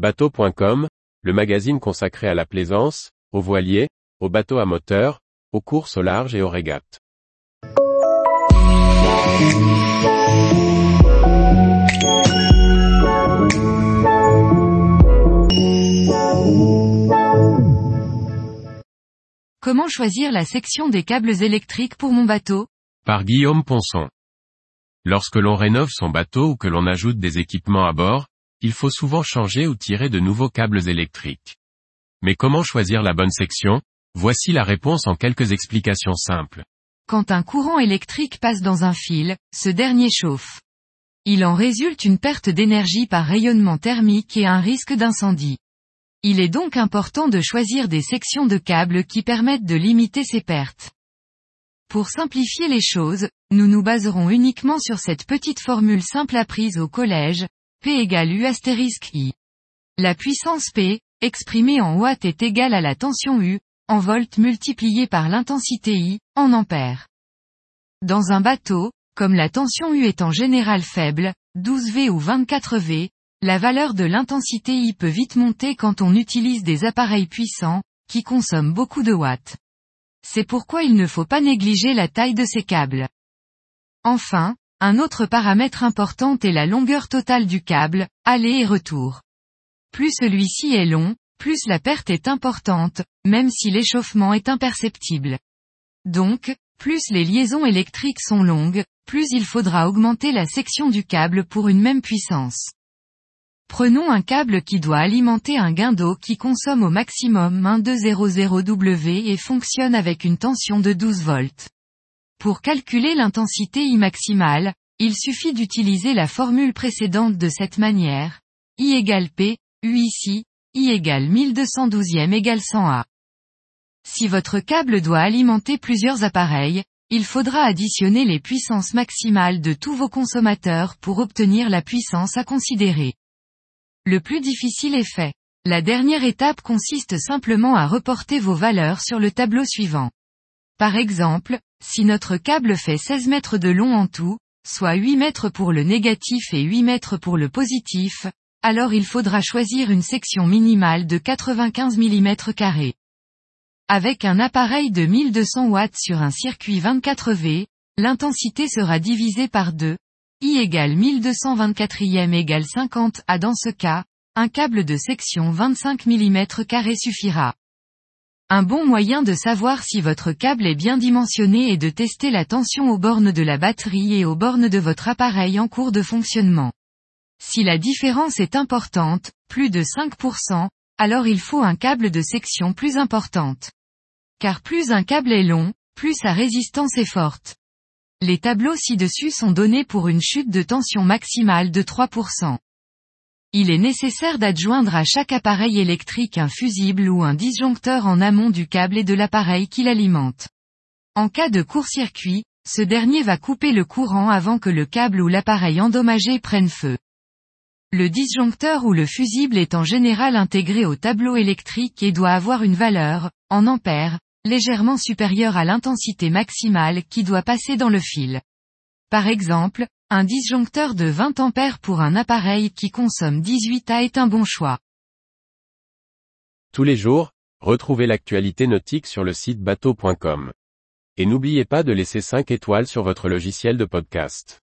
Bateau.com, le magazine consacré à la plaisance, aux voiliers, aux bateaux à moteur, aux courses au large et aux régates. Comment choisir la section des câbles électriques pour mon bateau? Par Guillaume Ponson. Lorsque l'on rénove son bateau ou que l'on ajoute des équipements à bord, il faut souvent changer ou tirer de nouveaux câbles électriques. Mais comment choisir la bonne section? Voici la réponse en quelques explications simples. Quand un courant électrique passe dans un fil, ce dernier chauffe. Il en résulte une perte d'énergie par rayonnement thermique et un risque d'incendie. Il est donc important de choisir des sections de câbles qui permettent de limiter ces pertes. Pour simplifier les choses, nous nous baserons uniquement sur cette petite formule simple apprise au collège, P égale U astérisque I. La puissance P, exprimée en watts est égale à la tension U, en volts multiplié par l'intensité I, en ampères. Dans un bateau, comme la tension U est en général faible, 12 V ou 24 V, la valeur de l'intensité I peut vite monter quand on utilise des appareils puissants, qui consomment beaucoup de watts. C'est pourquoi il ne faut pas négliger la taille de ces câbles. Enfin, un autre paramètre important est la longueur totale du câble, aller et retour. Plus celui-ci est long, plus la perte est importante, même si l'échauffement est imperceptible. Donc, plus les liaisons électriques sont longues, plus il faudra augmenter la section du câble pour une même puissance. Prenons un câble qui doit alimenter un gain d'eau qui consomme au maximum 1200W et fonctionne avec une tension de 12 volts. Pour calculer l'intensité I maximale, il suffit d'utiliser la formule précédente de cette manière. I égale P, U ici, I égale 1212e égale 100A. Si votre câble doit alimenter plusieurs appareils, il faudra additionner les puissances maximales de tous vos consommateurs pour obtenir la puissance à considérer. Le plus difficile est fait. La dernière étape consiste simplement à reporter vos valeurs sur le tableau suivant. Par exemple, si notre câble fait 16 mètres de long en tout, soit 8 mètres pour le négatif et 8 mètres pour le positif, alors il faudra choisir une section minimale de 95 mm. Avec un appareil de 1200 watts sur un circuit 24V, l'intensité sera divisée par 2, I égale 1224e égale 50 A dans ce cas, un câble de section 25 mm suffira. Un bon moyen de savoir si votre câble est bien dimensionné est de tester la tension aux bornes de la batterie et aux bornes de votre appareil en cours de fonctionnement. Si la différence est importante, plus de 5%, alors il faut un câble de section plus importante. Car plus un câble est long, plus sa résistance est forte. Les tableaux ci-dessus sont donnés pour une chute de tension maximale de 3%. Il est nécessaire d'adjoindre à chaque appareil électrique un fusible ou un disjoncteur en amont du câble et de l'appareil qui l'alimente. En cas de court-circuit, ce dernier va couper le courant avant que le câble ou l'appareil endommagé prenne feu. Le disjoncteur ou le fusible est en général intégré au tableau électrique et doit avoir une valeur, en ampères, légèrement supérieure à l'intensité maximale qui doit passer dans le fil. Par exemple, un disjoncteur de 20 ampères pour un appareil qui consomme 18 A est un bon choix. Tous les jours, retrouvez l'actualité nautique sur le site bateau.com. Et n'oubliez pas de laisser 5 étoiles sur votre logiciel de podcast.